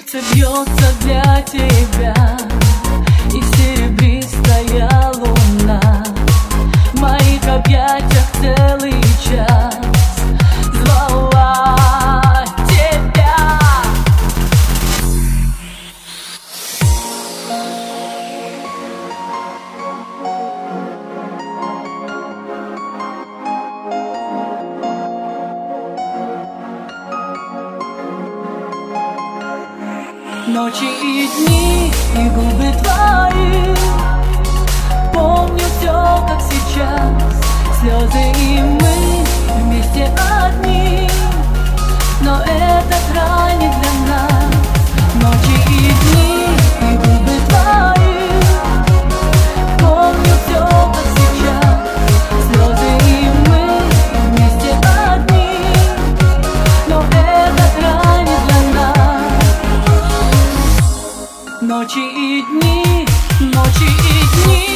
сердце бьется для тебя. И Ночи и дни, и губы Ночи и дни, ночи и дни.